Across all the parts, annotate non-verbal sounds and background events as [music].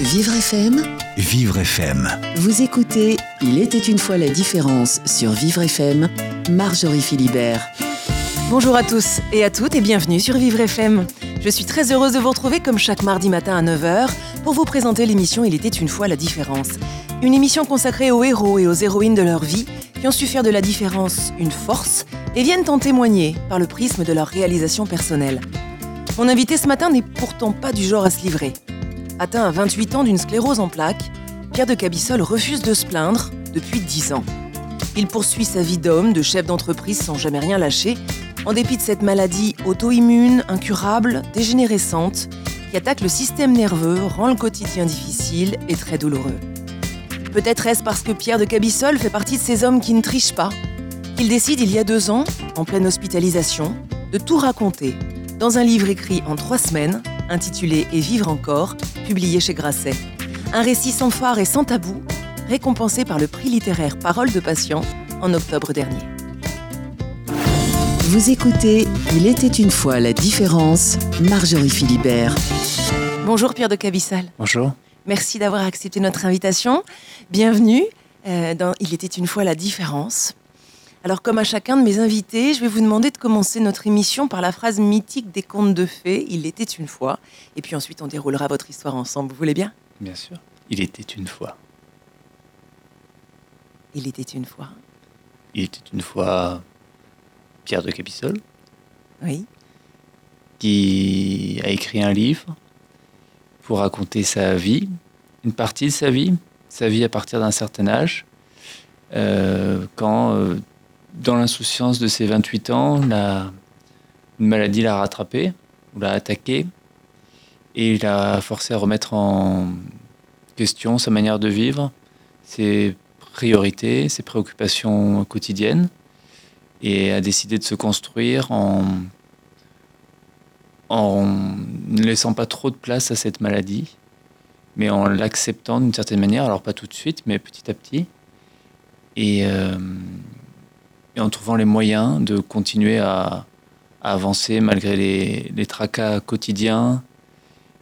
Vivre FM, Vivre FM. vous écoutez Il était une fois la différence sur Vivre FM, Marjorie Philibert. Bonjour à tous et à toutes et bienvenue sur Vivre FM. Je suis très heureuse de vous retrouver comme chaque mardi matin à 9h pour vous présenter l'émission Il était une fois la différence. Une émission consacrée aux héros et aux héroïnes de leur vie qui ont su faire de la différence une force et viennent en témoigner par le prisme de leur réalisation personnelle. Mon invité ce matin n'est pourtant pas du genre à se livrer. Atteint à 28 ans d'une sclérose en plaques, Pierre de Cabissol refuse de se plaindre depuis 10 ans. Il poursuit sa vie d'homme, de chef d'entreprise sans jamais rien lâcher, en dépit de cette maladie auto-immune, incurable, dégénérescente, qui attaque le système nerveux, rend le quotidien difficile et très douloureux. Peut-être est-ce parce que Pierre de Cabissol fait partie de ces hommes qui ne trichent pas, qu'il décide il y a deux ans, en pleine hospitalisation, de tout raconter, dans un livre écrit en trois semaines, intitulé Et vivre encore, publié chez Grasset. Un récit sans phare et sans tabou, récompensé par le prix littéraire Parole de patient en octobre dernier. Vous écoutez Il était une fois la différence, Marjorie Philibert. Bonjour Pierre de Cabissal. Bonjour. Merci d'avoir accepté notre invitation. Bienvenue euh, dans Il était une fois la différence. Alors comme à chacun de mes invités, je vais vous demander de commencer notre émission par la phrase mythique des contes de fées, Il était une fois, et puis ensuite on déroulera votre histoire ensemble, vous voulez bien? Bien sûr. Il était une fois. Il était une fois. Il était une fois Pierre de Capissol Oui. qui a écrit un livre pour raconter sa vie, une partie de sa vie, sa vie à partir d'un certain âge, euh, quand, euh, dans l'insouciance de ses 28 ans, la, maladie l'a rattrapé, ou l'a attaqué, et il a forcé à remettre en question sa manière de vivre, ses priorités, ses préoccupations quotidiennes, et a décidé de se construire en, en ne laissant pas trop de place à cette maladie, mais en l'acceptant d'une certaine manière, alors pas tout de suite, mais petit à petit, et, euh, et en trouvant les moyens de continuer à, à avancer malgré les, les tracas quotidiens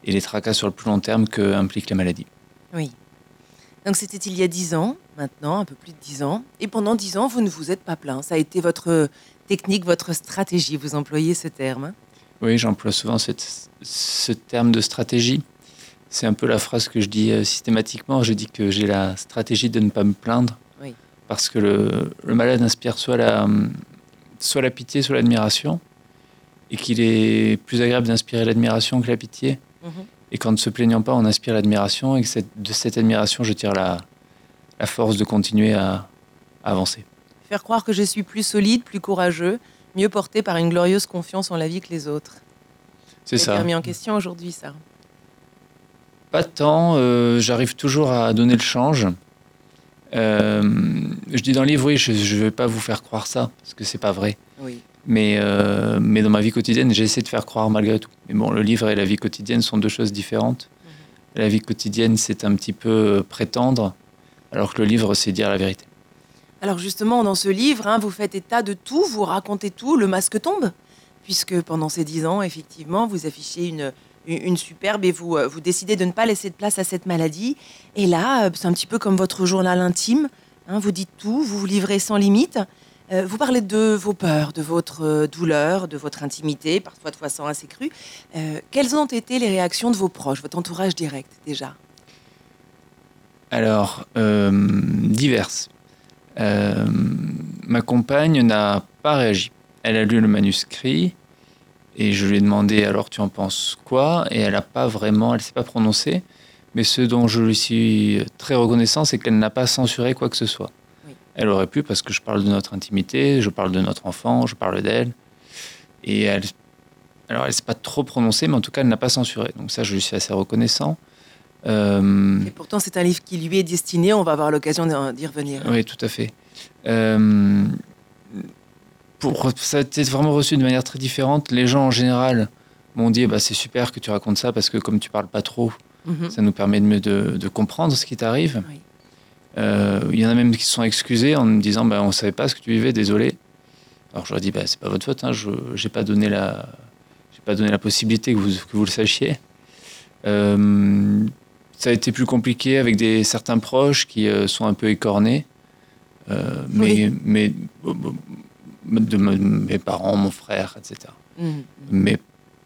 et les tracas sur le plus long terme que implique la maladie. Oui. Donc c'était il y a dix ans, maintenant, un peu plus de dix ans. Et pendant dix ans, vous ne vous êtes pas plaint. Ça a été votre technique, votre stratégie. Vous employez ce terme. Oui, j'emploie souvent cette- ce terme de stratégie. C'est un peu la phrase que je dis euh, systématiquement. Je dis que j'ai la stratégie de ne pas me plaindre. Parce que le, le malade inspire soit la, soit la pitié, soit l'admiration. Et qu'il est plus agréable d'inspirer l'admiration que la pitié. Mhm. Et qu'en ne se plaignant pas, on inspire l'admiration. Et que cette- de cette admiration, je tire la, la force de continuer à, à avancer. Faire croire que je suis plus solide, plus courageux, mieux porté par une glorieuse confiance en la vie que les autres. C'est Ça remis en question aujourd'hui, ça. Pas tant, euh, j'arrive toujours à donner le change. Euh, je dis dans le livre, oui, je ne vais pas vous faire croire ça, parce que c'est pas vrai. Oui. Mais, euh, mais dans ma vie quotidienne, j'essaie de faire croire malgré tout. Mais bon, le livre et la vie quotidienne sont deux choses différentes. La vie quotidienne, c'est un petit peu euh, prétendre, alors que le livre, c'est dire la vérité. Alors justement, dans ce livre, hein, vous faites état de tout, vous racontez tout, le masque tombe, puisque pendant ces dix ans, effectivement, vous affichez une, une, superbe et vous, euh, vous décidez de ne pas laisser de place à cette maladie. Et là, euh, c'est un petit peu comme votre journal intime, hein, vous dites tout, vous vous livrez sans limite. Euh, vous parlez de vos peurs, de votre douleur, de votre intimité, parfois de façon assez crue. Quelles ont été les réactions de vos proches, votre entourage direct déjà? Alors, diverses. Ma compagne n'a pas réagi. Elle a lu le manuscrit et je lui ai demandé alors tu en penses quoi? Et elle n'a pas vraiment, elle s'est pas prononcée. Mais ce dont je lui suis très reconnaissant, c'est qu'elle n'a pas censuré quoi que ce soit. Oui. Elle aurait pu parce que je parle de notre intimité, je parle de notre enfant, je parle d'elle. Et elle, alors elle s'est pas trop prononcée, mais en tout cas elle n'a pas censuré. Donc ça, je lui suis assez reconnaissant. Euh, Et pourtant, c'est un livre qui lui est destiné, on va avoir l'occasion d'y revenir. oui, tout à fait. Euh, pour, ça a été vraiment reçu de manière très différente. Les gens en général m'ont dit bah, c'est super que tu racontes ça parce que comme tu parles pas trop, Mhm. ça nous permet de, mieux de, de comprendre ce qui t'arrive. Oui. Euh, Il y en a même qui se sont excusés en me disant bah, on savait pas ce que tu vivais, désolé. Alors je leur dis bah, c'est pas votre faute, hein, je n'ai pas donné la j'ai pas donné la possibilité que vous, que vous le sachiez. Euh, ça a été plus compliqué avec des, certains proches qui sont un peu écornés. mais, mais de mes parents, mon frère, etc. Mmh. Mais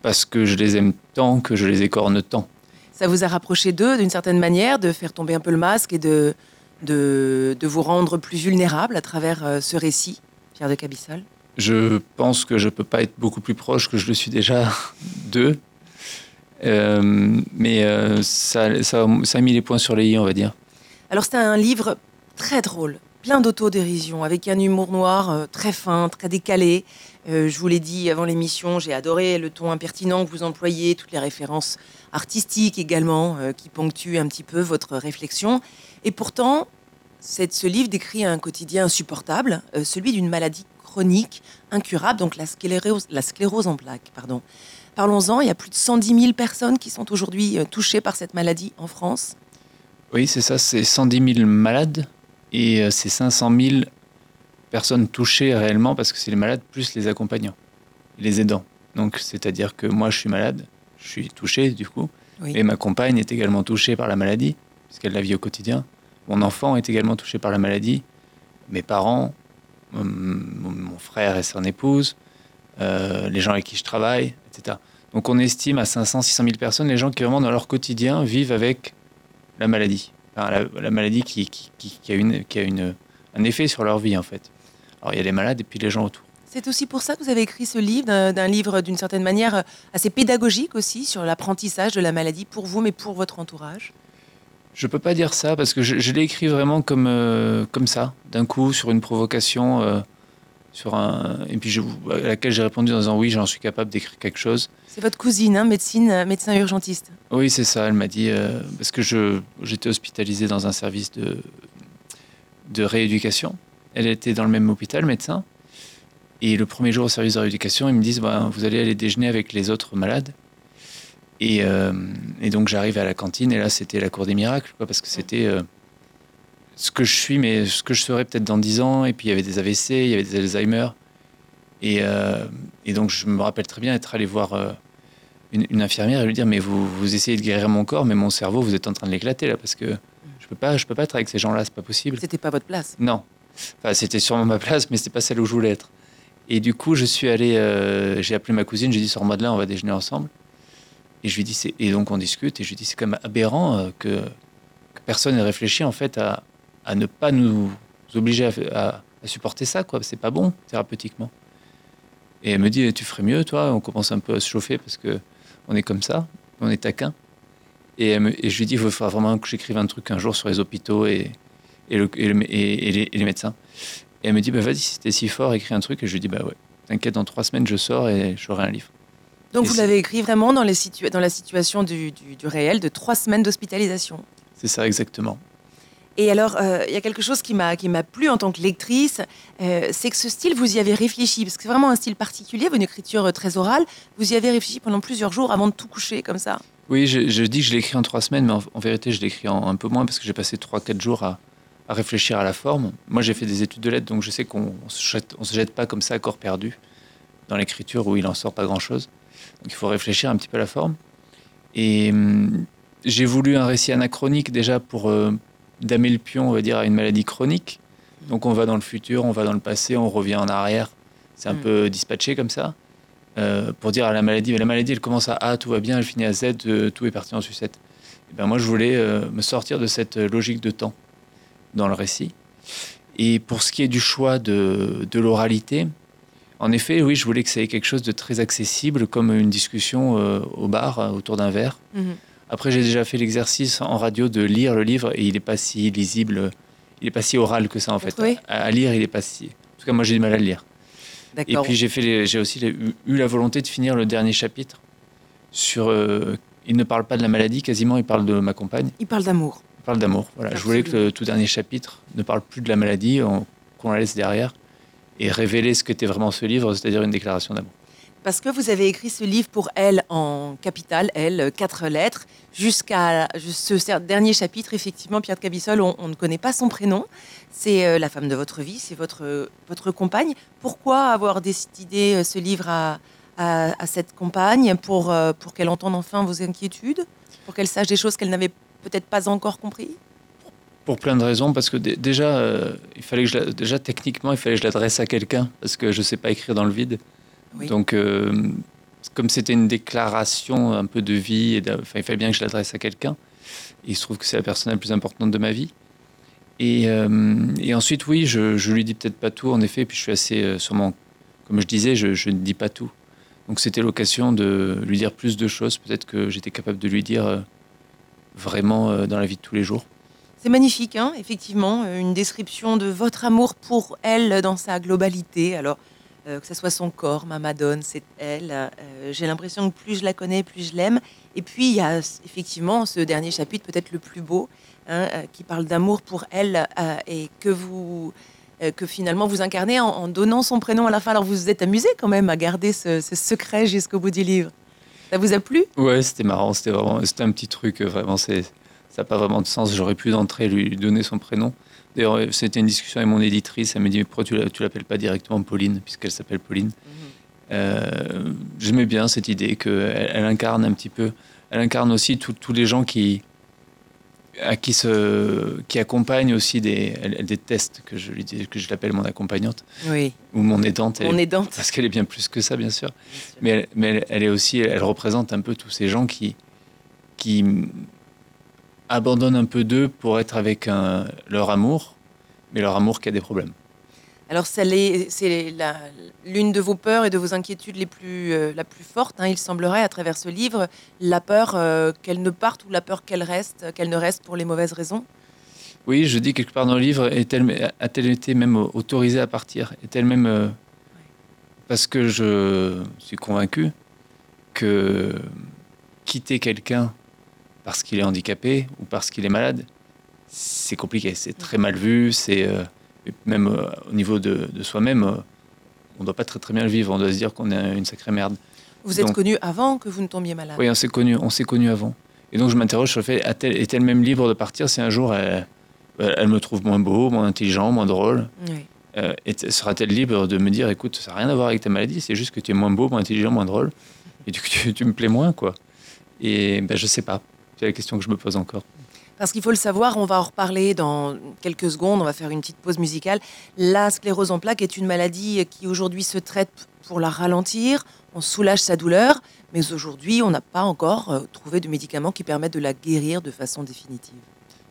parce que je les aime tant que je les écorne tant. Ça vous a rapproché d'eux d'une certaine manière, de faire tomber un peu le masque et de, de, de vous rendre plus vulnérable à travers euh, ce récit, Pierre de Cabissol? Je pense que je ne peux pas être beaucoup plus proche que je le suis déjà [laughs] d'eux. Euh, mais euh, ça, ça, ça, a mis les points sur les i, on va dire. Alors c'était un livre très drôle, plein d'autodérision, avec un humour noir très fin, très décalé. je vous l'ai dit avant l'émission, j'ai adoré le ton impertinent que vous employez, toutes les références artistique également euh, qui ponctue un petit peu votre réflexion. Et pourtant, cette, ce livre décrit un quotidien insupportable, euh, celui d'une maladie chronique, incurable, donc la sclérose, la sclérose en plaques. Pardon. Parlons-en, il y a plus de 110 000 personnes qui sont aujourd'hui euh, touchées par cette maladie en France. Oui, c'est ça, c'est 110 000 malades et c'est 500 000 personnes touchées réellement parce que c'est les malades plus les accompagnants, les aidants. Donc, c'est-à-dire que moi, je suis malade, je suis touché du coup. Et ma compagne est également touchée par la maladie, puisqu'elle la vit au quotidien. Mon enfant est également touché par la maladie. Mes parents, mon, frère et son épouse, euh, les gens avec qui je travaille, etc. Donc on estime à 500, 600 000 personnes les gens qui vraiment dans leur quotidien vivent avec la maladie. La, maladie qui, qui, a, une, qui a une, un effet sur leur vie en fait. Alors il y a les malades et puis les gens autour. C'est aussi pour ça que vous avez écrit ce livre, d'un livre d'une certaine manière euh, assez pédagogique aussi sur l'apprentissage de la maladie pour vous, mais pour votre entourage. Je peux pas dire ça parce que je, l'ai écrit vraiment comme, euh, comme ça, d'un coup, sur une provocation, euh, sur un, et puis je, à laquelle j'ai répondu en disant oui, j'en suis capable d'écrire quelque chose. C'est votre cousine, hein, médecine, médecin urgentiste. Oui, c'est ça. Elle m'a dit parce que je, j'étais hospitalisé dans un service de, de rééducation. Elle était dans le même hôpital, médecin. Et le premier jour au service de rééducation, ils me disent bah, Vous allez aller déjeuner avec les autres malades. Et, euh, et donc j'arrive à la cantine, et là c'était la cour des miracles, quoi, parce que c'était euh, ce que je suis, mais ce que je serais peut-être dans 10 ans. Et puis il y avait des AVC, il y avait des Alzheimer. Et, euh, et donc je me rappelle très bien être allé voir une, infirmière et lui dire Mais vous, vous essayez de guérir mon corps, mais mon cerveau, vous êtes en train de l'éclater là, parce que je peux pas, je peux pas être avec ces gens-là, c'est pas possible. C'était pas votre place Non. Enfin, c'était sûrement ma place, mais c'était pas celle où je voulais être. Et du coup, je suis allé, euh, j'ai appelé ma cousine, j'ai dit sur moi de là, on va déjeuner ensemble. Et je lui dis, et donc on discute, et je lui dis, c'est quand même aberrant euh, que, personne n'ait réfléchi en fait à, à, ne pas nous obliger à, supporter ça, quoi. C'est pas bon thérapeutiquement. Et elle me dit, tu ferais mieux, toi. On commence un peu à se chauffer parce que on est comme ça, on est taquin. Et, et je lui dis, il faudra vraiment que j'écrive un truc un jour sur les hôpitaux et, et, le, et, les, et les médecins. Et elle me dit, bah, vas-y, si c'était si fort, écris un truc. Et je lui dis, bah ouais, t'inquiète, dans trois semaines, je sors et j'aurai un livre. Donc vous l'avez écrit vraiment dans, les dans la situation du, du, réel de trois semaines d'hospitalisation. C'est ça, exactement. Et alors, euh, il y a quelque chose qui m'a plu en tant que lectrice, euh, c'est que ce style, vous y avez réfléchi, parce que c'est vraiment un style particulier, une écriture euh, très orale. Vous y avez réfléchi pendant plusieurs jours avant de tout coucher, comme ça? Oui, je, dis que je l'ai écrit en trois semaines, mais en, vérité, je l'ai écrit en un peu moins, parce que j'ai passé trois, quatre jours à, à réfléchir à la forme. Moi, j'ai fait des études de lettres, donc je sais qu'on ne se, jette pas comme ça à corps perdu dans l'écriture où il en sort pas grand-chose. Donc il faut réfléchir un petit peu à la forme. Et hum, j'ai voulu un récit anachronique déjà pour damer le pion, on va dire, à une maladie chronique. Donc on va dans le futur, on va dans le passé, on revient en arrière. C'est un mm. peu dispatché comme ça. Euh, pour dire à la maladie, mais la maladie, elle commence à A, tout va bien, elle finit à Z, euh, tout est parti en sucette. Et ben moi, je voulais me sortir de cette logique de temps dans le récit. Et pour ce qui est du choix de, de l'oralité, en effet, oui, je voulais que ça ait quelque chose de très accessible, comme une discussion euh, au bar euh, autour d'un verre. Mhm. Après, j'ai déjà fait l'exercice en radio de lire le livre et il n'est pas si lisible, il n'est pas si oral que ça en fait. À, lire, il n'est pas si. En tout cas, moi, j'ai du mal à le lire. Et puis j'ai fait, j'ai aussi eu la volonté de finir le dernier chapitre sur. Euh, il ne parle pas de la maladie, quasiment, il parle de ma compagne. Il parle d'amour parle d'amour. Voilà. Je voulais que le tout dernier chapitre ne parle plus de la maladie, qu'on la laisse derrière, et révéler ce qu'était vraiment ce livre, c'est-à-dire une déclaration d'amour. Parce que vous avez écrit ce livre pour elle en capital, elle, quatre lettres, jusqu'à ce dernier chapitre, effectivement, Pierre de Cabissol, on, ne connaît pas son prénom. C'est euh, la femme de votre vie, c'est votre, votre compagne. Pourquoi avoir décidé euh, ce livre à, cette compagne pour, euh, pour qu'elle entende enfin vos inquiétudes, pour qu'elle sache des choses qu'elle n'avait peut-être pas encore compris Pour plein de raisons, parce que déjà, il fallait déjà techniquement, il fallait que je l'adresse à quelqu'un, parce que je ne sais pas écrire dans le vide. Donc, euh, comme c'était une déclaration un peu de vie, et il fallait bien que je l'adresse à quelqu'un. Il se trouve que c'est la personne la plus importante de ma vie. Et, et ensuite, oui, je, je lui dis peut-être pas tout, en effet, puis je suis assez sûrement, comme je disais, je, je ne dis pas tout. Donc c'était l'occasion de lui dire plus de choses, peut-être que j'étais capable de lui dire euh, vraiment euh, dans la vie de tous les jours. C'est magnifique, hein effectivement, euh, une description de votre amour pour elle dans sa globalité. Alors, que ce soit son corps, ma Madone, c'est elle. J'ai l'impression que plus je la connais, plus je l'aime. Et puis, il y a effectivement ce dernier chapitre, peut-être le plus beau, hein, qui parle d'amour pour elle et que vous euh, que finalement vous incarnez en, donnant son prénom à la fin. Alors vous vous êtes amusé quand même à garder ce, secret jusqu'au bout du livre. Ça vous a plu? Ouais, c'était marrant. C'était vraiment, c'était un petit truc. Euh, vraiment, ça n'a pas vraiment de sens. J'aurais pu d'entrée lui donner son prénom. D'ailleurs, euh, c'était une discussion avec mon éditrice. Elle m'a dit mais pourquoi tu l'appelles pas directement Pauline puisqu'elle s'appelle Pauline? Mhm. j'aimais bien cette idée qu'elle elle incarne un petit peu. Elle incarne aussi tous les gens qui à qui, se, qui accompagne aussi des, elle, déteste que je lui dis, que je l'appelle mon accompagnante oui. ou mon aidante. Mon aidante. Parce qu'elle est bien plus que ça, bien sûr. Mais, elle, mais elle, est aussi, elle représente un peu tous ces gens qui, qui abandonnent un peu d'eux pour être avec un, leur amour, mais leur amour qui a des problèmes. Alors, c'est l'une de vos peurs et de vos inquiétudes les plus, euh, la plus forte, hein, il semblerait, à travers ce livre, la peur euh, qu'elle ne parte ou la peur qu'elle reste, qu'elle ne reste pour les mauvaises raisons. Oui, je dis quelque part dans le livre, a-t-elle été même autorisée à partir? Est-elle même... Euh, parce que je suis convaincu que quitter quelqu'un parce qu'il est handicapé ou parce qu'il est malade, c'est compliqué, c'est très mal vu, c'est même euh, au niveau de, soi-même, euh, on ne doit pas très très bien le vivre. On doit se dire qu'on est une sacrée merde. Vous êtes connu avant que vous ne tombiez malade? Oui, on s'est connu, on s'est connu avant. Et donc je m'interroge sur le fait est-elle même libre de partir si un jour elle, elle, me trouve moins beau, moins intelligent, moins drôle? Euh, Sera-t-elle libre de me dire écoute, ça n'a rien à voir avec ta maladie, c'est juste que tu es moins beau, moins intelligent, moins drôle, et coup tu, tu me plais moins quoi? Et ben je sais pas. C'est la question que je me pose encore. Parce qu'il faut le savoir, on va en reparler dans quelques secondes, on va faire une petite pause musicale. La sclérose en plaques est une maladie qui aujourd'hui se traite pour la ralentir, on soulage sa douleur, mais aujourd'hui on n'a pas encore euh, trouvé de médicaments qui permettent de la guérir de façon définitive.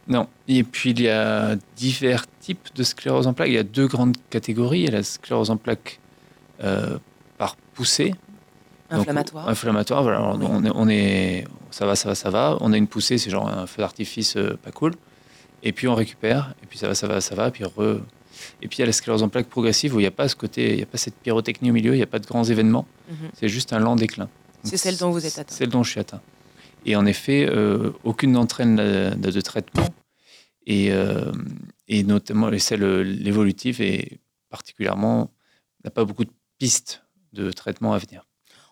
Non, et puis il y a divers types de sclérose en plaques. Il y a deux grandes catégories. Il y a la sclérose en plaques euh, par poussée, Inflammatoire. inflammatoire, voilà. on, est, ça va, ça va, ça va. On a une poussée, c'est genre un feu d'artifice euh, pas cool. Et puis on récupère, et puis ça va, ça va, ça va, puis re... Et puis il y a la sclérose en plaques progressive où il n'y a pas ce côté, il n'y a pas cette pyrotechnie au milieu, il n'y a pas de grands événements. Mhm. C'est juste un lent déclin. C'est celle dont vous êtes atteint. Celle dont je suis atteint. Et en effet, euh, aucune d'entre elles n'a de traitement. Et, euh, et notamment celle l'évolutive et particulièrement n'a pas beaucoup de pistes de traitement à venir.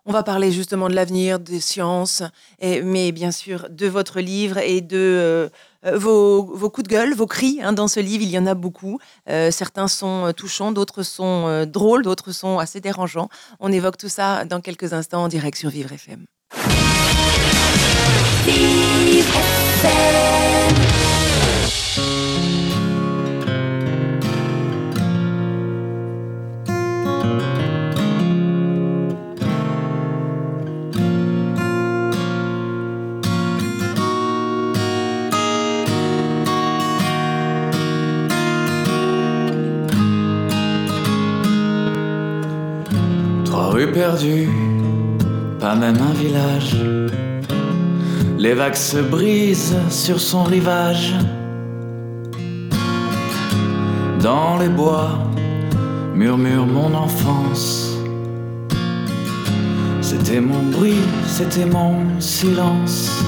On va parler justement de l'avenir des sciences, mais bien sûr de votre livre et de euh, euh, vos, coups de gueule, vos cris. Hein, dans ce livre, il y en a beaucoup. Euh, certains sont touchants, d'autres sont drôles, d'autres sont assez dérangeants. On évoque tout ça dans quelques instants en direct sur Vivre. Vivre FM. Perdu, pas même un village. Les vagues se brisent sur son rivage. Dans les bois murmure mon enfance. C'était mon bruit, c'était mon silence.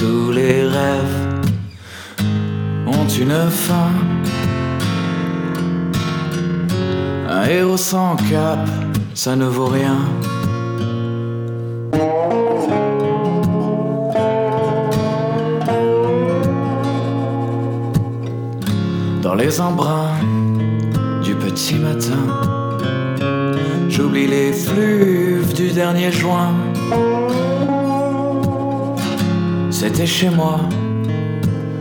Tous les rêves ont une fin. Un héros sans cap ça ne vaut rien. Dans les embruns du petit matin, j'oublie les fleuves du dernier juin. C'était chez moi,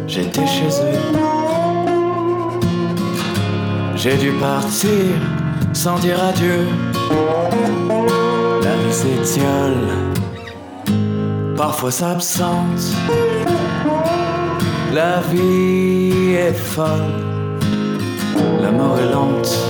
j'étais chez eux. J'ai dû partir sans dire adieu. La vie s'étiole, parfois s'absente. La vie est folle, la mort est lente.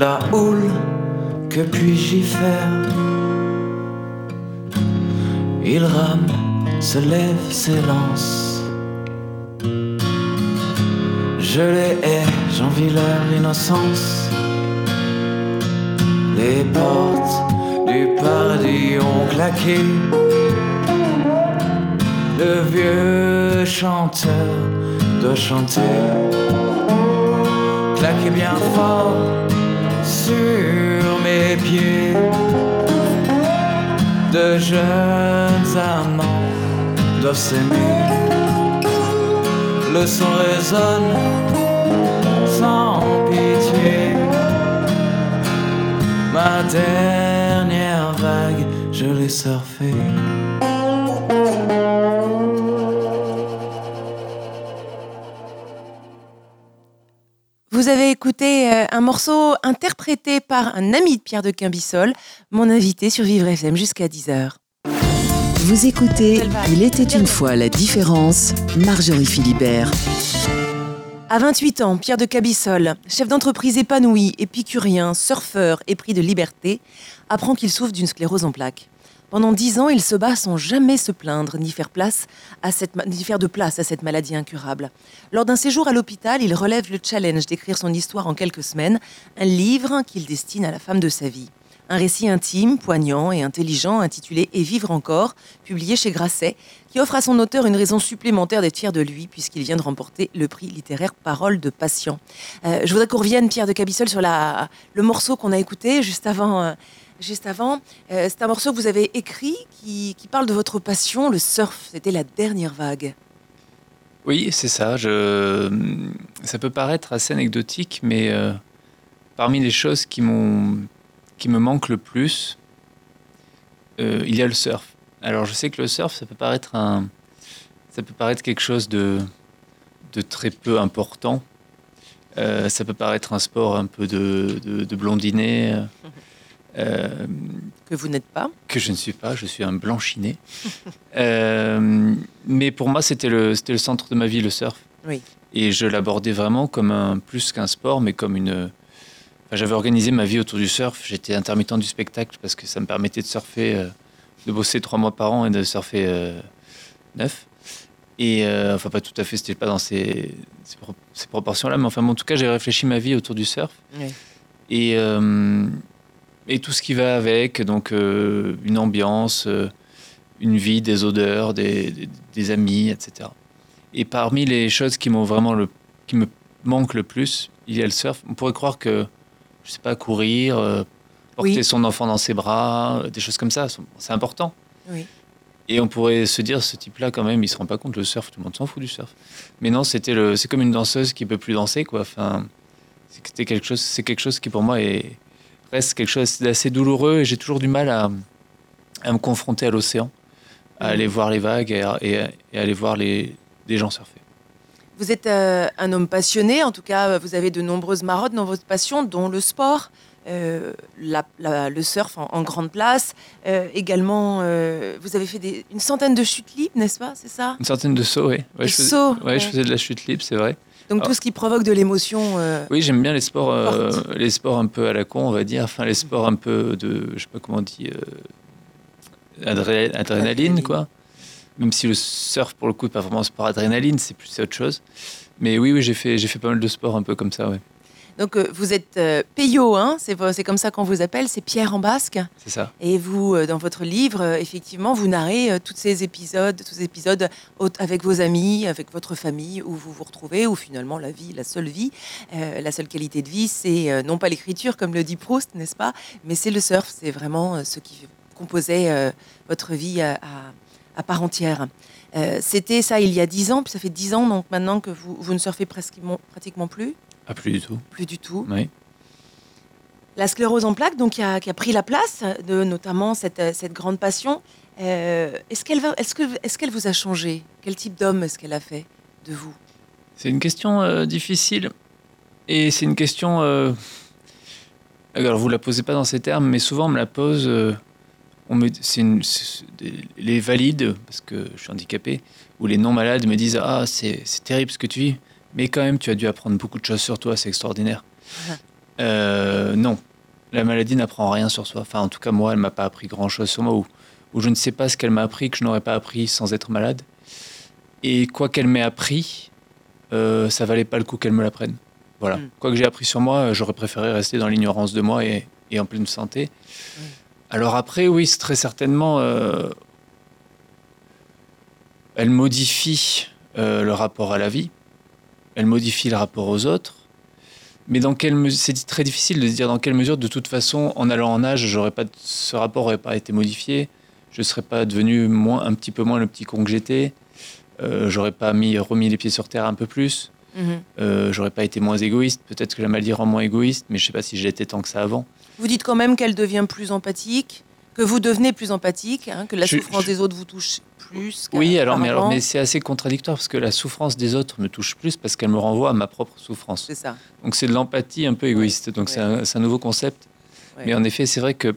La houle, que puis-je y faire? Il rame, se lève, s'élance. Je les hais, j'envie leur innocence. Les portes du paradis ont claqué. Le vieux chanteur doit chanter, claquer bien fort sur mes pieds de jeunes amants doivent s'aimer. Le son résonne sans pitié. Ma dernière vague, je l'ai surfée. Avez écouté euh, un morceau interprété par un ami de Pierre de Quimbissol, mon invité sur Vivre FM jusqu'à 10h. Vous écoutez Il était une fois la différence, Marjorie Philibert. À 28 ans, Pierre de Cabissol, chef d'entreprise épanoui, épicurien, surfeur et pris de liberté, apprend qu'il souffre d'une sclérose en plaques. Pendant dix ans, il se bat sans jamais se plaindre ni faire, place à cette, de place à cette maladie incurable. Lors d'un séjour à l'hôpital, il relève le challenge d'écrire son histoire en quelques semaines, un livre qu'il destine à la femme de sa vie. Un récit intime, poignant et intelligent intitulé Et vivre encore, publié chez Grasset, qui offre à son auteur une raison supplémentaire d'être fier de lui, puisqu'il vient de remporter le prix littéraire Parole de Patient. Euh, je voudrais qu'on revienne, Pierre de Cabissol, sur le morceau qu'on a écouté juste avant. Euh, juste avant. Euh, c'est un morceau que vous avez écrit qui, parle de votre passion, le surf. C'était la dernière vague. Oui, c'est ça. Je... Ça peut paraître assez anecdotique, mais euh, parmi les choses qui, qui me manquent le plus, euh, il y a le surf. Alors je sais que le surf, ça peut paraître, un... ça peut paraître quelque chose de, de très peu important. ça peut paraître un sport un peu de, de, de blondinet. [laughs] Euh, que vous n'êtes pas Que je ne suis pas, je suis un blanchinet. [laughs] Euh, mais pour moi, c'était le, le centre de ma vie, le surf. Oui. Et je l'abordais vraiment comme un, plus qu'un sport, mais comme une. J'avais organisé ma vie autour du surf. J'étais intermittent du spectacle parce que ça me permettait de surfer, euh, de bosser trois mois par an et de surfer neuf. Et enfin, pas tout à fait, c'était pas dans ces, ces, proportions-là, mais enfin, en tout cas, j'ai réfléchi ma vie autour du surf. Oui. Et et tout ce qui va avec, donc euh, une ambiance, euh, une vie, des odeurs, des, des, amis, etc. Et parmi les choses qui m'ont vraiment le, qui me manquent le plus, il y a le surf. On pourrait croire que, je sais pas, courir, euh, porter son enfant dans ses bras, des choses comme ça, c'est important. Oui. Et on pourrait se dire, ce type-là, quand même, il se rend pas compte le surf, tout le monde s'en fout du surf. Mais non, c'était le, c'est comme une danseuse qui peut plus danser, quoi. Enfin, c'était quelque chose, c'est quelque chose qui pour moi est, reste quelque chose d'assez douloureux et j'ai toujours du mal à, me confronter à l'océan, à aller voir les vagues et, et, aller voir les, gens surfer. Vous êtes euh, un homme passionné, en tout cas, vous avez de nombreuses marottes dans votre passion, dont le sport, euh, le surf en, grande place. Euh, également, vous avez fait une centaine de chutes libres, n'est-ce pas? C'est ça? Une centaine de sauts, oui. Ouais, je faisais, ouais, je faisais de la chute libre, c'est vrai. Donc tout ce qui provoque de l'émotion. Euh, oui, j'aime bien les sports, euh, les sports un peu à la con, on va dire. Enfin, les sports un peu de, je sais pas comment on dit, euh, adrénaline, quoi. Même si le surf, pour le coup, n'est pas vraiment un sport adrénaline, c'est plus autre chose. Mais oui, oui, j'ai fait, j'ai fait pas mal de sports un peu comme ça, ouais. Donc euh, vous êtes euh, Peyo, hein c'est comme ça qu'on vous appelle, c'est Pierre en basque. C'est ça. Et vous, euh, dans votre livre, euh, effectivement, vous narrez tous ces épisodes, tous ces épisodes avec vos amis, avec votre famille, où vous vous retrouvez, où finalement la vie, la seule vie, la seule qualité de vie, c'est non pas l'écriture comme le dit Proust, n'est-ce pas, mais c'est le surf. C'est vraiment ce qui composait votre vie à, à- à part entière. C'était ça il y a dix ans, puis ça fait dix ans donc maintenant que vous, vous ne surfez presque, pratiquement plus, Ah, plus du tout. plus du tout. Oui. La sclérose en plaques, donc, qui a, qui a pris la place de notamment cette, euh, cette grande passion. euh, est-ce qu'elle va, est-ce que, est-ce qu'elle vous a changé? Quel type d'homme est-ce qu'elle a fait de vous? C'est une question euh, difficile. Et c'est une question. euh, Alors, vous la posez pas dans ces termes, mais souvent on me la pose. On me... une... Les valides, parce que je suis handicapé, ou les non-malades me disent Ah, c'est c'est terrible ce que tu vis, mais quand même, tu as dû apprendre beaucoup de choses sur toi, c'est extraordinaire. Euh, non, la maladie n'apprend rien sur soi. Enfin, en tout cas, moi, elle m'a pas appris grand-chose sur moi, ou, ou je ne sais pas ce qu'elle m'a appris que je n'aurais pas appris sans être malade. Et quoi qu'elle m'ait appris, euh, ça valait pas le coup qu'elle me l'apprenne. Voilà. Mm. Quoi que j'ai appris sur moi, euh, j'aurais préféré rester dans l'ignorance de moi et, et en pleine santé. Mm. Alors après, oui, c'est très certainement, euh, elle modifie euh, le rapport à la vie, elle modifie le rapport aux autres. Mais dans quelle mesure, c'est très difficile de se dire dans quelle mesure, de toute façon, en allant en âge, j'aurais pas, ce rapport n'aurait pas été modifié, je serais pas devenu moins, un petit peu moins le petit con que j'étais, euh, j'aurais pas mis, remis les pieds sur terre un peu plus. Mhm. Euh, j'aurais pas été moins égoïste. Peut-être que la maladie rend moins égoïste, mais je sais pas si j'étais tant que ça avant. Vous dites quand même qu'elle devient plus empathique, que vous devenez plus empathique, hein, que la Je- souffrance je- des autres vous touche plus. Oui, alors, mais, alors, mais c'est assez contradictoire parce que la souffrance des autres me touche plus parce qu'elle me renvoie à ma propre souffrance. C'est ça. Donc c'est de l'empathie un peu égoïste. Donc ouais. c'est un, nouveau concept. Ouais. Mais en effet, c'est vrai que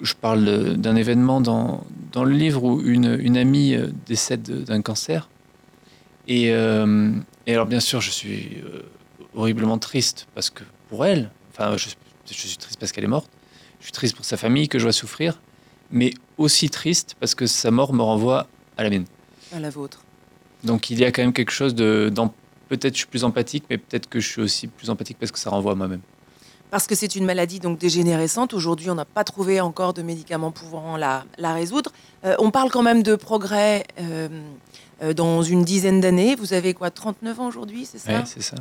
je parle d'un événement dans, dans le livre où une, une amie euh, décède d'un cancer. Et, euh, et alors, bien sûr, je suis euh, horriblement triste parce que pour elle, enfin, je, je suis triste parce qu'elle est morte. Je suis triste pour sa famille que je vois souffrir, mais aussi triste parce que sa mort me renvoie à la mienne. À la vôtre. Donc il y a quand même quelque chose de. Peut-être je suis plus empathique, mais peut-être que je suis aussi plus empathique parce que ça renvoie à moi-même. Parce que c'est une maladie donc dégénérescente. Aujourd'hui, on n'a pas trouvé encore de médicaments pouvant la, la résoudre. Euh, on parle quand même de progrès euh, euh, dans une dizaine d'années. Vous avez quoi, 39 ans aujourd'hui, c'est ça? Ouais, c'est ça.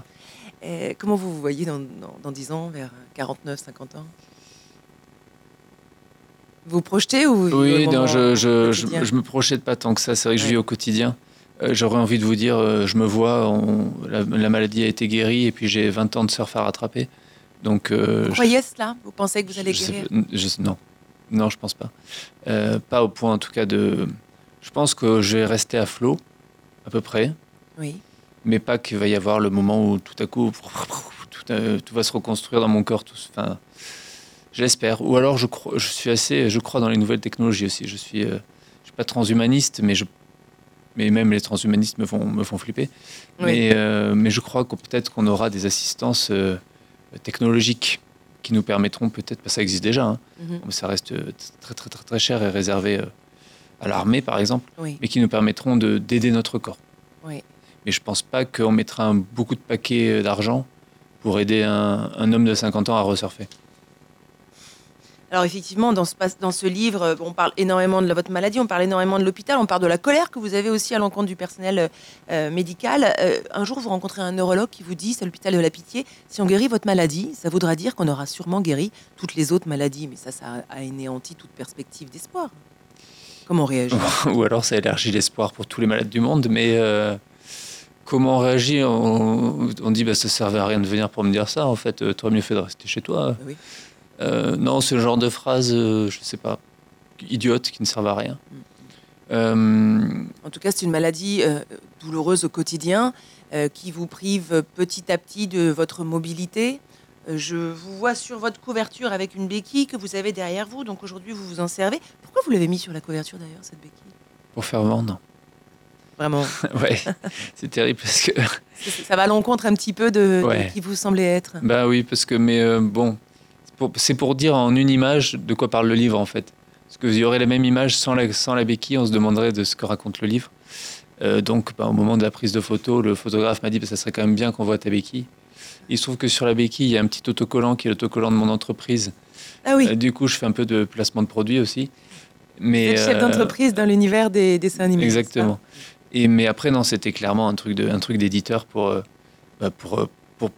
Et Comment vous vous voyez dans, dans, dans 10 ans, vers 49, 50 ans? Vous projetez ou Oui, non, je, je, je, me projette pas tant que ça. C'est vrai que je vis au quotidien. Euh, J'aurais envie de vous dire, euh, je me vois, on- la, la maladie a été guérie et puis j'ai 20 ans de surf à rattraper. Donc, euh, Vous croyez cela? Vous pensez que vous allez sais guérir non, non, je pense pas. Euh, pas au point, en tout cas, de. Je pense que je vais rester à flot, à peu près. Oui. mais pas qu'il va y avoir le moment où tout à coup [laughs] tout, tout va se reconstruire dans mon corps. Tout, enfin, j'espère. Ou alors je crois, je suis assez, je crois dans les nouvelles technologies aussi. Je suis, euh, je suis pas transhumaniste, mais je, mais même les transhumanistes me font me font flipper. Oui. Mais euh, mais je crois que peut-être qu'on aura des assistances euh, technologiques qui nous permettront peut-être, parce que ça existe déjà, hein, Mhm. mais ça reste très très très très cher et réservé à l'armée par exemple, Oui. mais qui nous permettront de d'aider notre corps. Oui. Mais je pense pas qu'on mettra un- beaucoup de paquets d'argent pour aider un, un homme de 50 ans à resurfer. Alors effectivement, dans ce, pas- dans ce livre, euh, on parle énormément de votre maladie, on parle énormément de l'hôpital, on parle de la colère que vous avez aussi à l'encontre du personnel euh, médical. Euh, un jour, vous rencontrez un neurologue qui vous dit, c'est l'hôpital de la pitié, si on guérit votre maladie, ça voudra dire qu'on aura sûrement guéri toutes les autres maladies. Mais ça, ça a anéanti toute perspective d'espoir. Comment on réagit [laughs] Ou alors ça élargit l'espoir pour tous les malades du monde, mais euh, comment on réagit? On, on dit bah ça servait à rien de venir pour me dire ça. En fait, t'aurais mieux fait de rester chez toi. Oui. Euh, non, c'est le genre de phrase, euh, je sais pas, idiote qui ne servent à rien. Euh, En tout cas, c'est une maladie euh, douloureuse au quotidien qui vous prive petit à petit de votre mobilité. Je vous vois sur votre couverture avec une béquille que vous avez derrière vous. Donc aujourd'hui, vous vous en servez. Pourquoi vous l'avez mis sur la couverture d'ailleurs, cette béquille? Pour faire vendre. Vraiment, [laughs] ouais, c'est terrible parce que ça va à l'encontre un petit peu de, qui vous semblez être. Bah oui, parce que, mais euh, bon, c'est pour, dire en une image de quoi parle le livre en fait. Parce que vous y aurez la même image sans la, sans la béquille, on se demanderait de ce que raconte le livre. Euh, donc, bah, au moment de la prise de photo, le photographe m'a dit bah, ça serait quand même bien qu'on voit ta béquille. Il se trouve que sur la béquille, il y a un petit autocollant qui est l'autocollant de mon entreprise. Ah oui. Euh, du coup, je fais un peu de placement de produits aussi. Mais, chef euh, d'entreprise dans l'univers des dessins animés. Exactement. Et mais après non, c'était clairement un truc de un truc d'éditeur pour bah, pour, pour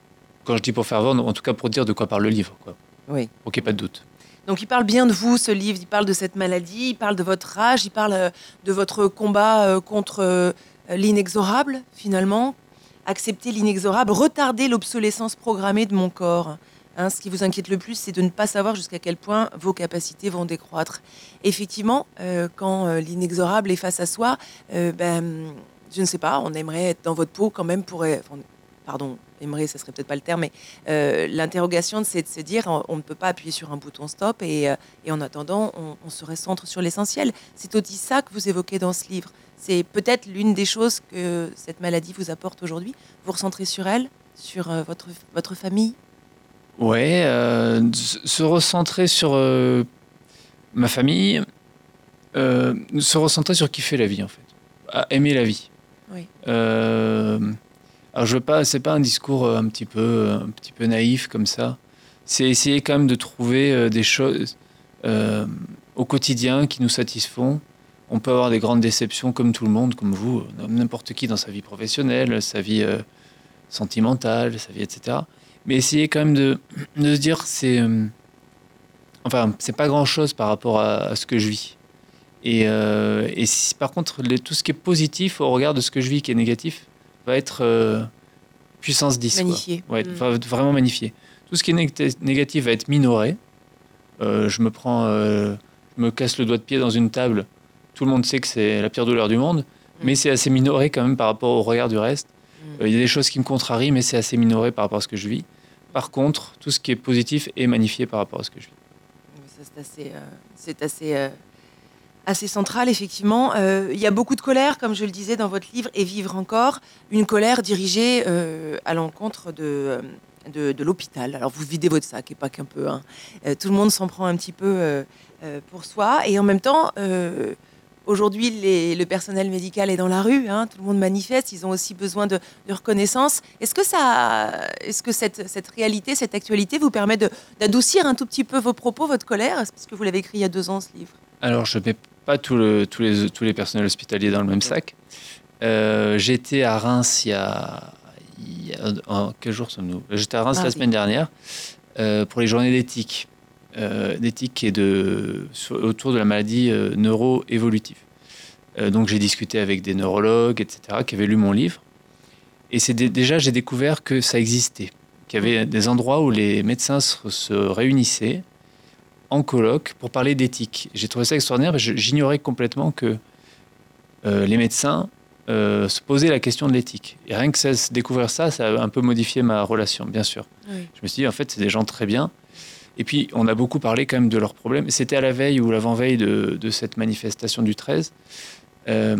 quand je dis pour faire vendre, en tout cas pour dire de quoi parle le livre, quoi. Oui. Ait pas de doute. Donc il parle bien de vous, ce livre, il parle de cette maladie, il parle de votre âge, il parle euh, de votre combat euh, contre euh, l'inexorable, finalement. Accepter l'inexorable, retarder l'obsolescence programmée de mon corps. Hein, ce qui vous inquiète le plus, c'est de ne pas savoir jusqu'à quel point vos capacités vont décroître. Effectivement, euh, quand euh, l'inexorable est face à soi, euh, ben, je ne sais pas, on aimerait être dans votre peau quand même pour... enfin, pardon, aimerait, ça serait peut-être pas le terme, mais euh, l'interrogation, c'est de se dire, on, on ne peut pas appuyer sur un bouton stop et, euh, et en attendant, on, on se recentre sur l'essentiel. C'est aussi ça que vous évoquez dans ce livre. C'est peut-être l'une des choses que cette maladie vous apporte aujourd'hui. Vous recentrez sur elle, sur euh, votre, votre famille? Ouais, se recentrer sur ma famille, se recentrer sur kiffer la vie en fait, à aimer la vie. Oui. Euh, alors je veux pas, c'est pas un discours euh, un petit peu, un petit peu naïf comme ça. C'est essayer quand même de trouver euh, des choses euh, au quotidien qui nous satisfont. On peut avoir des grandes déceptions comme tout le monde, comme vous, euh, n'importe qui dans sa vie professionnelle, sa vie euh, sentimentale, sa vie, etc. Mais essayer quand même de, de se dire c'est euh, enfin c'est pas grand chose par rapport à, ce que je vis. Et, euh, et si, par contre les- tout ce qui est positif au regard de ce que je vis qui est négatif va être euh, puissance 10. quoi. Magnifié. Ouais, Mm. va être vraiment magnifié. Tout ce qui est nég- négatif va être minoré. Euh, je me prends, euh, je me casse le doigt de pied dans une table. Tout le monde sait que c'est la pire douleur du monde, mais c'est assez minoré quand même par rapport au regard du reste. Mm. Il y a des choses qui me contrarient, mais c'est assez minoré par rapport à ce que je vis. Par contre, tout ce qui est positif est magnifié par rapport à ce que je vis. C'est assez, assez central, effectivement. Euh, Il y a beaucoup de colère, comme je le disais dans votre livre, et vivre encore, une colère dirigée euh, à l'encontre de, euh, de, de l'hôpital. Alors vous videz votre sac, et pas qu'un peu. hein. Tout le monde s'en prend un petit peu pour soi, et en même temps... Aujourd'hui, le personnel médical est dans la rue, hein, tout le monde manifeste, ils ont aussi besoin de, reconnaissance. Est-ce que, ça, est-ce que cette, cette réalité, cette actualité vous permet d'adoucir un tout petit peu vos propos, votre colère? Parce que vous l'avez écrit il y a deux ans, ce livre. Alors, je pas tout le- tous, les, tous les personnels hospitaliers dans le même sac. Euh, J'étais à Reims il y a. il y a- en- quel jour sommes-nous? J'étais à Reims la semaine dernière euh, pour les journées d'éthique. Euh, d'éthique est de, sur- autour de la maladie neuro-évolutive. Donc, j'ai discuté avec des neurologues, etc., qui avaient lu mon livre. Et c'est déjà, j'ai découvert que ça existait. Qu'il y avait des endroits où les médecins se, se réunissaient en colloque pour parler d'éthique. J'ai trouvé ça extraordinaire parce que j'ignorais complètement que euh, les médecins euh, se posaient la question de l'éthique. Et rien que ça, découvrir ça, ça a un peu modifié ma relation, bien sûr. Oui. Je me suis dit, en fait, c'est des gens très bien. Et puis, on a beaucoup parlé quand même de leurs problèmes. C'était à la veille ou l'avant-veille de, de cette manifestation du 13. Euh,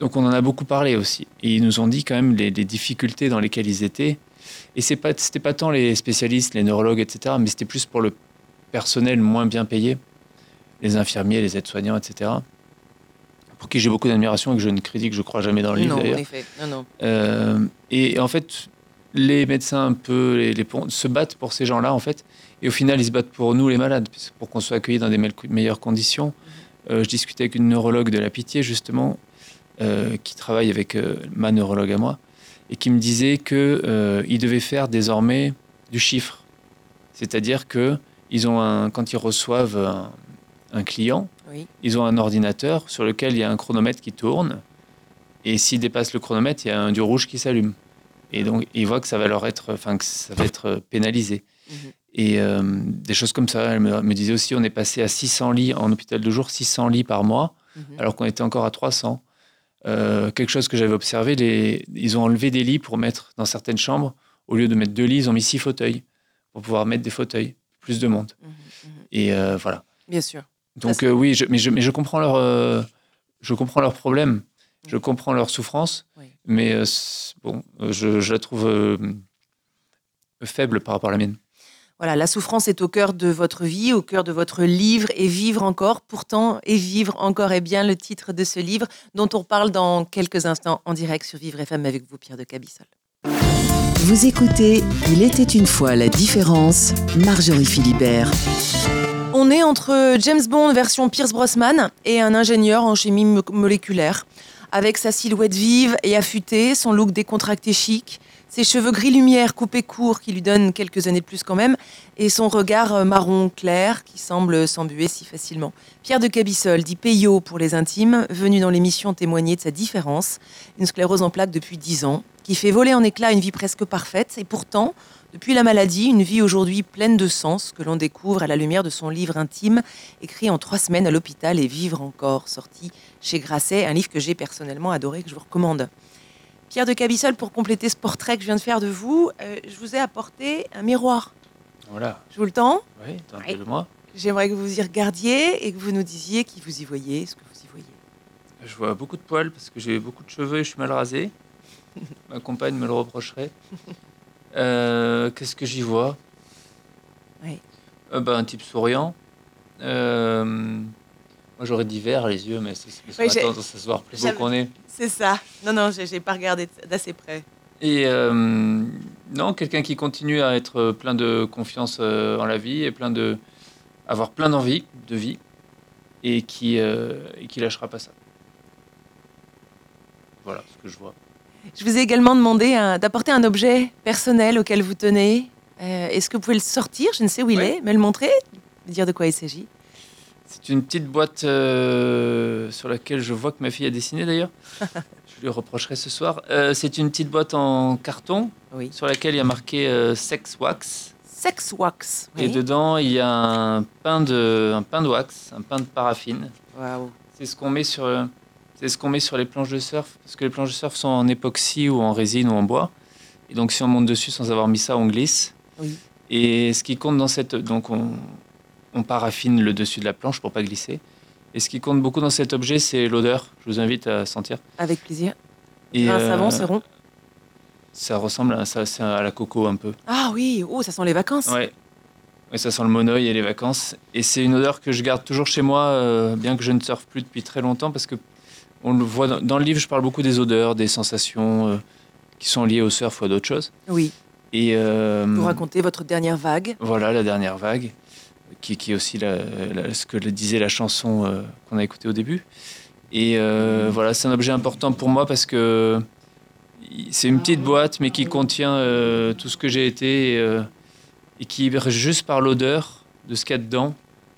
donc, on en a beaucoup parlé aussi. Et ils nous ont dit quand même les, les difficultés dans lesquelles ils étaient. Et c'est pas, c'était pas tant les spécialistes, les neurologues, etc., mais c'était plus pour le personnel moins bien payé, les infirmiers, les aides-soignants, etc., pour qui j'ai beaucoup d'admiration et que je ne critique, je crois, jamais dans le livre d'ailleurs. Non, non. Euh, et en fait, les médecins un peu les, les se battent pour ces gens-là, en fait. Et au final, ils se battent pour nous, les malades, pour qu'on soit accueillis dans des me- meilleures conditions. Euh, je discutais avec une neurologue de la Pitié, justement, euh, qui travaille avec euh, ma neurologue à moi, et qui me disait que ils devaient faire désormais du chiffre. C'est-à-dire que ils ont un, quand ils reçoivent un, un client, Oui. ils ont un ordinateur sur lequel il y a un chronomètre qui tourne. Et s'il dépasse le chronomètre, il y a un du rouge qui s'allume. Et donc, ils voient que ça va leur être, enfin, que ça va être pénalisé. Mhm. Et euh, des choses comme ça. Elle me, me disait aussi, on est passé à 600 lits en hôpital de jour, 600 lits par mois, Mhm. alors qu'on était encore à 300. Euh, quelque chose que j'avais observé, les, ils ont enlevé des lits pour mettre dans certaines chambres. Au lieu de mettre deux lits, ils ont mis six fauteuils pour pouvoir mettre des fauteuils, plus de monde. Mhm, mhm. Et euh, voilà. Bien sûr. Donc euh, oui, je, mais, je, mais je comprends leur, euh, je comprends leurs problèmes, je Oui. comprends leur souffrance, Oui. mais bon, je, je la trouve faible par rapport à la mienne. Voilà, la souffrance est au cœur de votre vie, au cœur de votre livre, et vivre encore. Pourtant, et vivre encore est bien le titre de ce livre, dont on parle dans quelques instants en direct sur Vivre FM avec vous, Pierre de Cabissol. Vous écoutez Il était une fois la différence, Marjorie Philibert. On est entre James Bond version Pierce Brosnan et un ingénieur en chimie mo- moléculaire. Avec sa silhouette vive et affûtée, son look décontracté chic, ses cheveux gris lumière coupés courts qui lui donnent quelques années de plus quand même, et son regard euh, marron clair qui semble s'embuer si facilement. Pierre de Cabissol, dit Peyo pour les intimes, venu dans l'émission témoigner de sa différence, une sclérose en plaques depuis 10 ans, qui fait voler en éclats une vie presque parfaite, et pourtant, depuis la maladie, une vie aujourd'hui pleine de sens que l'on découvre à la lumière de son livre intime, écrit en trois semaines à l'hôpital et vivre encore, sorti chez Grasset, un livre que j'ai personnellement adoré, que je vous recommande. Pierre de Cabissol, pour compléter ce portrait que je viens de faire de vous, euh, je vous ai apporté un miroir. Voilà. Je vous le tends. Oui, tendez-le-moi. J'aimerais que vous y regardiez et que vous nous disiez qui vous y voyez, ce que vous y voyez. Je vois beaucoup de poils parce que j'ai beaucoup de cheveux et je suis mal rasé. [laughs] Ma compagne me le reprocherait. Euh, Qu'est-ce que j'y vois? Oui. Euh, ben, Un type souriant. Euh, moi, j'aurais dit vert les yeux, mais c'est à se voir plus beau qu'on est. C'est ça. Non, non, j'ai pas regardé d'assez près. Et euh, non, quelqu'un qui continue à être plein de confiance euh, en la vie et plein de avoir plein d'envie de vie et qui euh, et qui lâchera pas ça. Voilà ce que je vois. Je vous ai également demandé euh, d'apporter un objet personnel auquel vous tenez. Euh, Est-ce que vous pouvez le sortir? Je ne sais où il est, me le montrer, dire de quoi il s'agit? C'est une petite boîte euh, sur laquelle je vois que ma fille a dessiné d'ailleurs. [laughs] je lui reprocherai ce soir. Euh, c'est une petite boîte en carton Oui. sur laquelle il y a marqué euh, Sex Wax. Sex wax. Et Oui. dedans, il y a un pain de, un pain de wax, un pain de paraffine. C'est ce qu'on met sur, c'est ce qu'on met sur les planches de surf, parce que les planches de surf sont en époxy ou en résine ou en bois. Et donc, si on monte dessus sans avoir mis ça, on glisse. Oui. Et ce qui compte dans cette, donc on, on paraffine le dessus de la planche pour pas glisser. Et ce qui compte beaucoup dans cet objet, c'est l'odeur. Je vous invite à sentir. Avec plaisir. Et un euh, savon, c'est rond. ça ressemble à ça, à la coco un peu. Ah oui, oh, ça sent les vacances. Ouais. Ouais, ça sent le monoeil et les vacances. Et c'est une odeur que je garde toujours chez moi, euh, bien que je ne surfe plus depuis très longtemps, parce que on le voit dans, dans le livre, je parle beaucoup des odeurs, des sensations euh, qui sont liées au surf ou à d'autres choses. Oui. Et Vous racontez votre dernière vague. voilà la dernière vague, qui, qui est aussi la- la- ce que le disait la chanson euh, qu'on a écoutée au début. Et euh, voilà, c'est un objet important pour moi parce que c'est une petite boîte, mais qui contient euh, tout ce que j'ai été et, et qui, juste par l'odeur de ce qu'il y a dedans,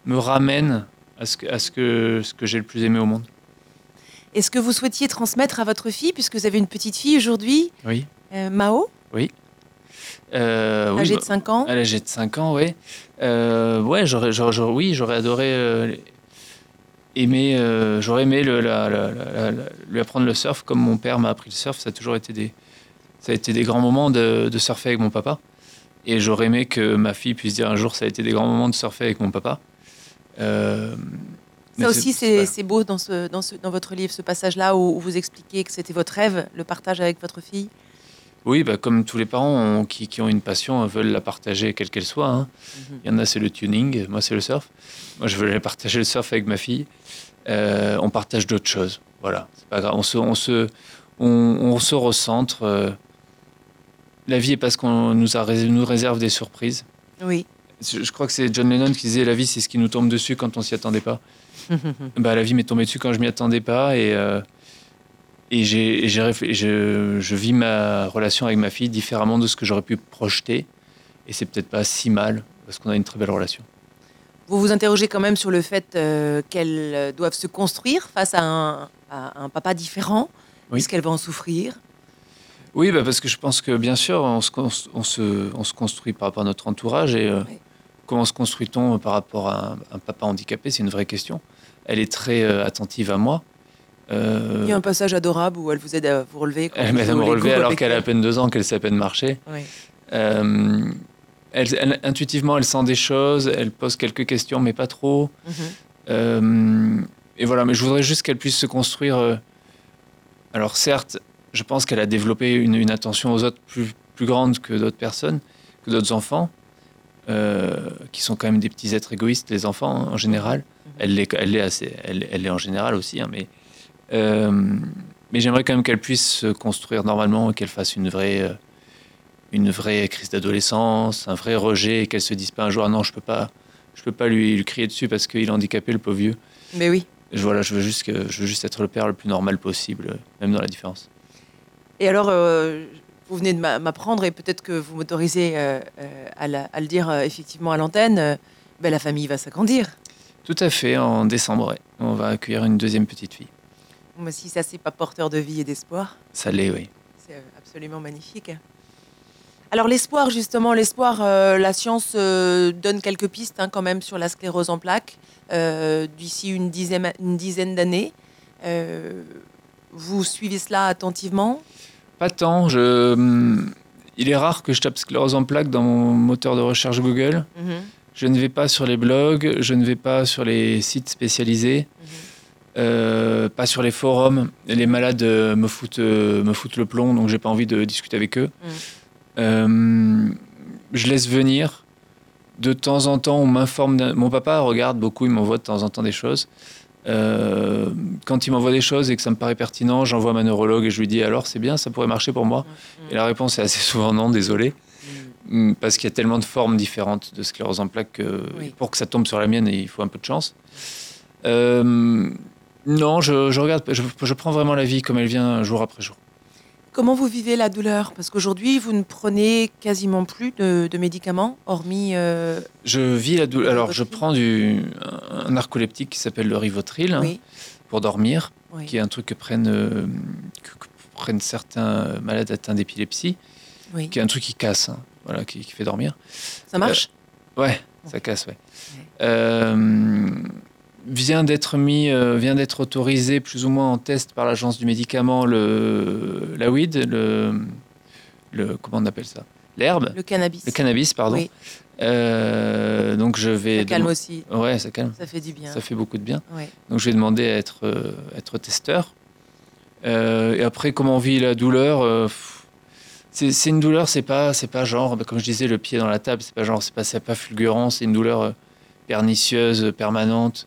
me ramène à ce que, à ce que, ce que j'ai le plus aimé au monde. Est-ce que vous souhaitiez transmettre à votre fille, puisque vous avez une petite fille aujourd'hui, Oui. Mao, Euh, oui, âgée bah, de 5 ans À l'âge de 5 ans, ouais. Euh, ouais, j'aurais, oui, j'aurais adoré euh, aimer, euh, j'aurais aimé le- la- la- la- la- lui apprendre le surf comme mon père m'a appris le surf. Ça a toujours été des, ça a été des grands moments de, de surfer avec mon papa. Et j'aurais aimé que ma fille puisse dire un jour, ça a été des grands moments de surfer avec mon papa. Euh, Ça aussi, c'est beau dans, ce, dans, ce, dans votre livre, ce passage-là où, où vous expliquez que c'était votre rêve, le partage avec votre fille. Oui, bah, comme tous les parents on- qui, qui ont une passion veulent la partager quelle qu'elle soit. hein. Il y en a, c'est le tuning, moi, c'est le surf. Moi, je veux partager le surf avec ma fille. Euh, on partage d'autres choses. Voilà, c'est pas grave. On se, on se, on, on se recentre. euh. La vie est parce qu'on nous, a, nous réserve des surprises. Oui. Je, je crois que c'est John Lennon qui disait La vie, c'est ce qui nous tombe dessus quand on s'y attendait pas. [laughs] bah, la vie m'est tombée dessus quand je m'y attendais pas. Et, euh, et, j'ai, et je, je vis ma relation avec ma fille différemment de ce que j'aurais pu projeter. Et c'est peut-être pas si mal, parce qu'on a une très belle relation. Vous vous interrogez quand même sur le fait euh, qu'elles doivent se construire face à un, à un papa différent. Oui. Est-ce qu'elle va en souffrir? Oui, bah parce que je pense que bien sûr, on se, cons- on se, on se construit par rapport à notre entourage. Et euh, Oui. comment se construit-on par rapport à un, un papa handicapé? C'est une vraie question. Elle est très euh, attentive à moi. Euh, Il y a un passage adorable où elle vous aide à vous relever. quand elle m'aide à me relever alors qu'elle a à elle. peine deux ans, qu'elle sait à peine marcher. Oui. Euh, elle, elle- intuitivement, elle sent des choses, elle pose quelques questions, mais pas trop. Mhm. Euh, et voilà, mais je voudrais juste qu'elle puisse se construire. alors certes, je pense qu'elle a développé une, une attention aux autres plus, plus grande que d'autres personnes, que d'autres enfants, euh, qui sont quand même des petits êtres égoïstes, les enfants en général. Elle l'est, elle l'est assez, elle, elle l'est en général aussi, hein, mais mais j'aimerais quand même qu'elle puisse se construire normalement et qu'elle fasse une vraie euh, une vraie crise d'adolescence, un vrai rejet, et qu'elle se dise pas un jour, ah non, je peux pas, je peux pas lui, lui crier dessus parce qu'il est handicapé, le pauvre vieux. Mais oui. Je, voilà, je veux juste que, je veux juste être le père le plus normal possible, euh, même dans la différence. Et alors, euh, vous venez de m'a- m'apprendre, et peut-être que vous m'autorisez euh, euh, à, le dire euh, effectivement à l'antenne, euh, ben, la famille va s'agrandir. Tout à fait, en décembre, on va accueillir une deuxième petite fille. Ben, si ça, c'est pas porteur de vie et d'espoir, Ça l'est, oui. c'est euh, absolument magnifique. Alors l'espoir, justement, l'espoir, euh, la science euh, donne quelques pistes hein, quand même sur la sclérose en plaques euh, d'ici une dizaine, une dizaine d'années. Euh, vous suivez cela attentivement? Pas tant. Je... hum, Il est rare que je tape sclérose en plaques dans mon moteur de recherche Google. Mhm, Je ne vais pas sur les blogs, je ne vais pas sur les sites spécialisés, mhm. Euh, pas sur les forums. Les malades euh, me foutent, euh, me foutent le plomb, donc j'ai pas envie de discuter avec eux. Mm. Je laisse venir. De temps en temps, on m'informe. Mon papa regarde beaucoup, il m'envoie de temps en temps des choses. Quand il m'envoie des choses et que ça me paraît pertinent, j'envoie ma neurologue et je lui dis alors c'est bien, ça pourrait marcher pour moi. Mm. Et la réponse est assez souvent non, désolé. Mm, Parce qu'il y a tellement de formes différentes de sclérose en plaques que Oui. pour que ça tombe sur la mienne, il faut un peu de chance. Euh, non, je, je regarde, je, je prends vraiment la vie comme elle vient jour après jour. Comment vous vivez la douleur? Parce qu'aujourd'hui, vous ne prenez quasiment plus de, de médicaments, hormis... euh, Je vis la douleur. Alors, je prends du, un narcoleptique qui s'appelle le Rivotril hein, pour dormir, oui. qui est un truc que prennent, euh, que, que prennent certains malades atteints d'épilepsie, oui. qui est un truc qui casse, hein, voilà, qui, qui fait dormir. Ça marche? Ouais, ça casse, ouais. Ouais. Vient d'être mis, euh, vient d'être autorisé plus ou moins en test par l'agence du médicament, le, la weed, le, le, comment on appelle ça? L'herbe? Le cannabis. Le cannabis, pardon. Oui. Euh, donc je vais... Ça calme aussi. Ouais, ça calme. Ça fait du bien. Ça fait beaucoup de bien. Ouais. Donc je vais demander à être, euh, être testeur. Et après, comment on vit la douleur c'est une douleur, c'est pas, c'est pas genre, bah, comme je disais, le pied dans la table, c'est pas genre, c'est pas, pas fulgurant, c'est une douleur pernicieuse, permanente.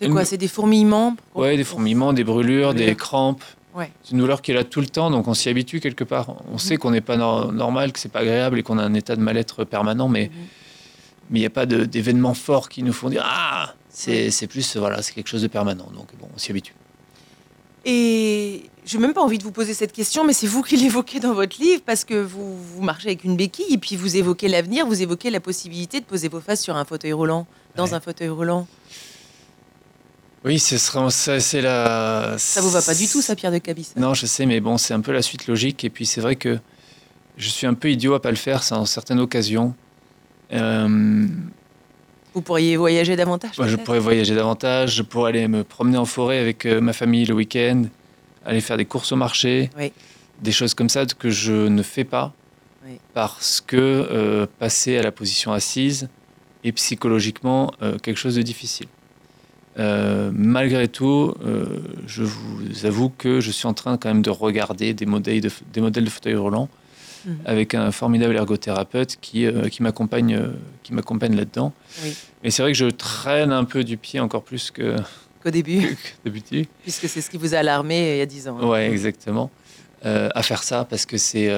C'est quoi C'est des fourmillements Ouais, des fourmillements, des brûlures, des crampes. Ouais. C'est une douleur qui est là tout le temps, donc on s'y habitue quelque part. On sait qu'on n'est pas nor- normal, que c'est pas agréable et qu'on a un état de mal-être permanent, mais Mhm. mais il n'y a pas d'événements forts qui nous font dire ah c'est c'est plus voilà c'est quelque chose de permanent donc bon on s'y habitue Et j'ai même pas envie de vous poser cette question, mais c'est vous qui [laughs] l'évoquez dans votre livre parce que vous, vous marchez avec une béquille et puis vous évoquez l'avenir, vous évoquez la possibilité de poser vos faces sur un fauteuil roulant, dans Ouais. un fauteuil roulant. Oui ce sera ça c'est la Ça vous va pas du tout, ça, Pierre de Cabis? Non je sais mais bon c'est un peu la suite logique et puis c'est vrai que je suis un peu idiot à pas le faire ça en certaines occasions Euh, Vous pourriez voyager davantage Moi, je peut-être? pourrais voyager davantage, je pourrais aller me promener en forêt avec euh, ma famille le week-end, aller faire des courses au marché, Oui. des choses comme ça que je ne fais pas Oui. parce que euh, passer à la position assise est psychologiquement quelque chose de difficile. Euh, malgré tout, euh, je vous avoue que je suis en train quand même de regarder des modèles de, des modèles de fauteuils roulants Mhm. avec un formidable ergothérapeute qui, euh, qui m'accompagne qui m'accompagne là-dedans. Oui. Mais c'est vrai que je traîne un peu du pied encore plus que, Qu'au début, [laughs] que puisque c'est ce qui vous a alarmé il y a 10 ans. hein. Ouais, exactement. À faire ça parce que c'est.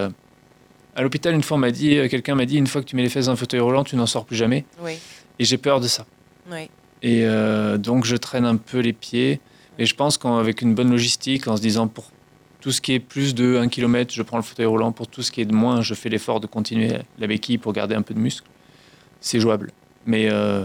À l'hôpital, une fois, on m'a dit, quelqu'un m'a dit, une fois que tu mets les fesses dans un fauteuil roulant, tu n'en sors plus jamais. Oui, Et j'ai peur de ça. oui. Et euh, donc, je traîne un peu les pieds. Et je pense qu'avec une bonne logistique, en se disant pour tout ce qui est plus de 1 km, je prends le fauteuil roulant. Pour tout ce qui est de moins, je fais l'effort de continuer la béquille pour garder un peu de muscle. C'est jouable. Mais euh,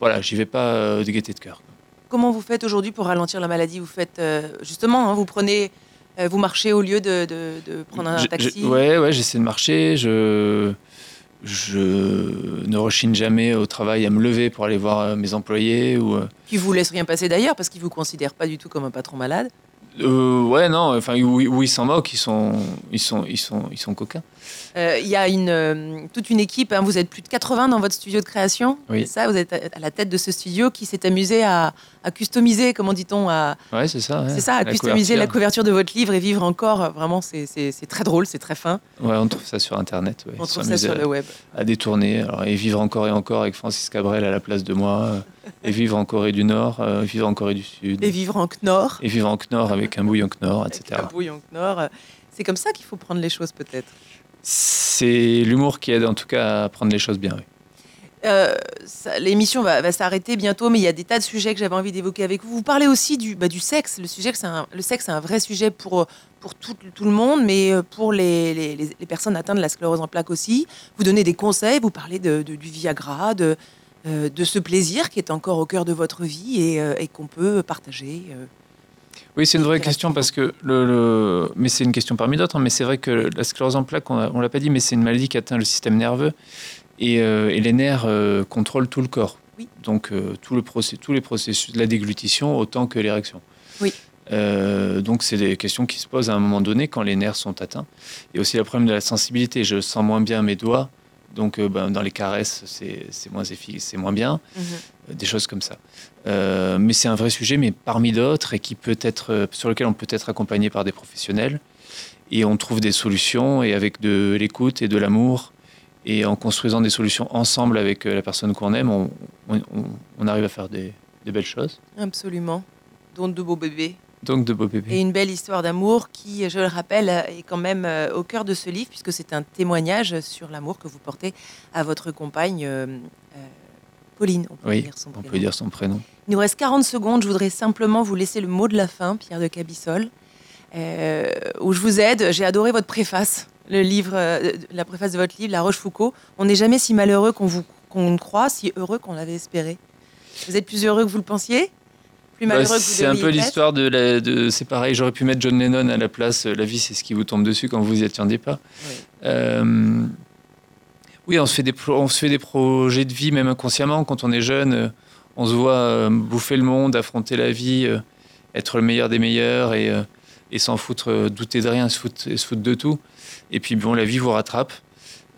voilà, j'y vais pas euh, de gaieté de cœur. Comment vous faites aujourd'hui pour ralentir la maladie? Vous faites euh, justement, hein, vous prenez, euh, vous marchez au lieu de, de- de prendre un Je- taxi? je- ouais, ouais, j'essaie de marcher. Je, je ne rechigne jamais au travail à me lever pour aller voir euh, mes employés. Ou, euh, Qui vous laisse rien passer d'ailleurs parce qu'ils vous considèrent pas du tout comme un patron malade. euh, ouais, non, enfin, où ils s'en moquent, ils sont, ils sont, ils sont, ils sont coquins. Euh, Il y a une, euh, toute une équipe, hein, vous êtes plus de 80 dans votre studio de création, Oui. ça Vous êtes à, la tête de ce studio qui s'est amusé à, à customiser, comment dit-on à, Ouais, c'est ça. ouais. C'est ça, à La customiser la couverture. couverture de votre livre et vivre encore. Vraiment, c'est- très drôle, c'est très fin. Ouais, on trouve ça sur Internet. Ouais. On trouve ça sur à- le web. à détourner. Alors, et vivre encore et encore avec Francis Cabrel à la place de moi. euh, et vivre en Corée du Nord, euh, vivre en Corée du Sud. Et vivre en Knorr, et vivre en Knorr avec un bouillon Knorr, avec etc. un bouillon Knorr. C'est comme ça qu'il faut prendre les choses peut-être. C'est l'humour qui aide en tout cas à prendre les choses bien. Euh, l'émission va, s'arrêter bientôt, mais il y a des tas de sujets que j'avais envie d'évoquer avec vous. Vous parlez aussi du, bah, du sexe. Le, sujet le sexe, c'est un vrai sujet pour, pour tout, le monde, mais euh, pour les, les, personnes atteintes de la sclérose en plaques aussi. Vous donnez des conseils, vous parlez de, du Viagra, de, euh, de ce plaisir qui est encore au cœur de votre vie et qu'on peut partager. Oui, c'est une vraie question parce que le, mais c'est une question parmi d'autres. Hein, mais c'est vrai que la sclérose en plaques, on, ne l'a pas dit, mais c'est une maladie qui atteint le système nerveux euh, et, les nerfs euh, contrôlent tout le corps. Donc euh, tout le tous les processus de la déglutition autant que l'érection. Oui. donc c'est des questions qui se posent à un moment donné quand les nerfs sont atteints. Et aussi le problème de la sensibilité. Je sens moins bien mes doigts, donc ben, dans les caresses c'est moins c'est moins bien, mhm. des choses comme ça. mais c'est un vrai sujet, mais parmi d'autres et qui peut être sur lequel on peut être accompagné par des professionnels. Et on trouve des solutions et avec de l'écoute et de l'amour et en construisant des solutions ensemble avec euh, la personne qu'on aime, on, on, arrive à faire des, belles choses. Absolument. Donc de beaux bébés. Donc de beaux bébés. Et une belle histoire d'amour qui, je le rappelle, est quand même euh, au cœur de ce livre, puisque c'est un témoignage sur l'amour que vous portez à votre compagne euh, Pauline. On peut, dire, son on peut dire son prénom. Il nous reste 40 secondes. Je voudrais simplement vous laisser le mot de la fin, Pierre de Cabissol, où je vous aide. J'ai adoré votre préface le livre, euh, la préface de votre livre, La Rochefoucauld. On n'est jamais si malheureux qu'on vous qu'on croit, si heureux qu'on l'avait espéré. Vous êtes plus heureux que vous le pensiez? Plus bah, malheureux que vous C'est un peu l'histoire de, de c'est pareil, j'aurais pu mettre John Lennon à la place. La vie, c'est ce qui vous tombe dessus quand vous y attendez pas. Oui. Euh, oui, on se, fait des on se fait des projets de vie, même inconsciemment. Quand on est jeune, euh, on se voit bouffer le monde, affronter la vie, être le meilleur des meilleurs et, et s'en foutre, douter de rien, se foutre, se foutre de tout. Et puis, bon, la vie vous rattrape.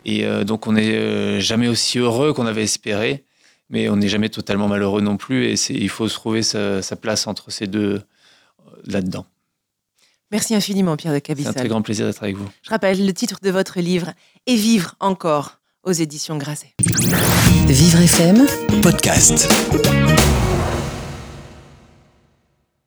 Et euh, donc, on n'est euh, jamais aussi heureux qu'on avait espéré, mais on n'est jamais totalement malheureux non plus. Et il faut se trouver sa, place entre ces deux euh, là-dedans. Merci infiniment, Pierre de Cabissal. C'est un très grand plaisir d'être avec vous. Je rappelle le titre de votre livre Et vivre encore aux éditions Grasset. Vivre FM, podcast.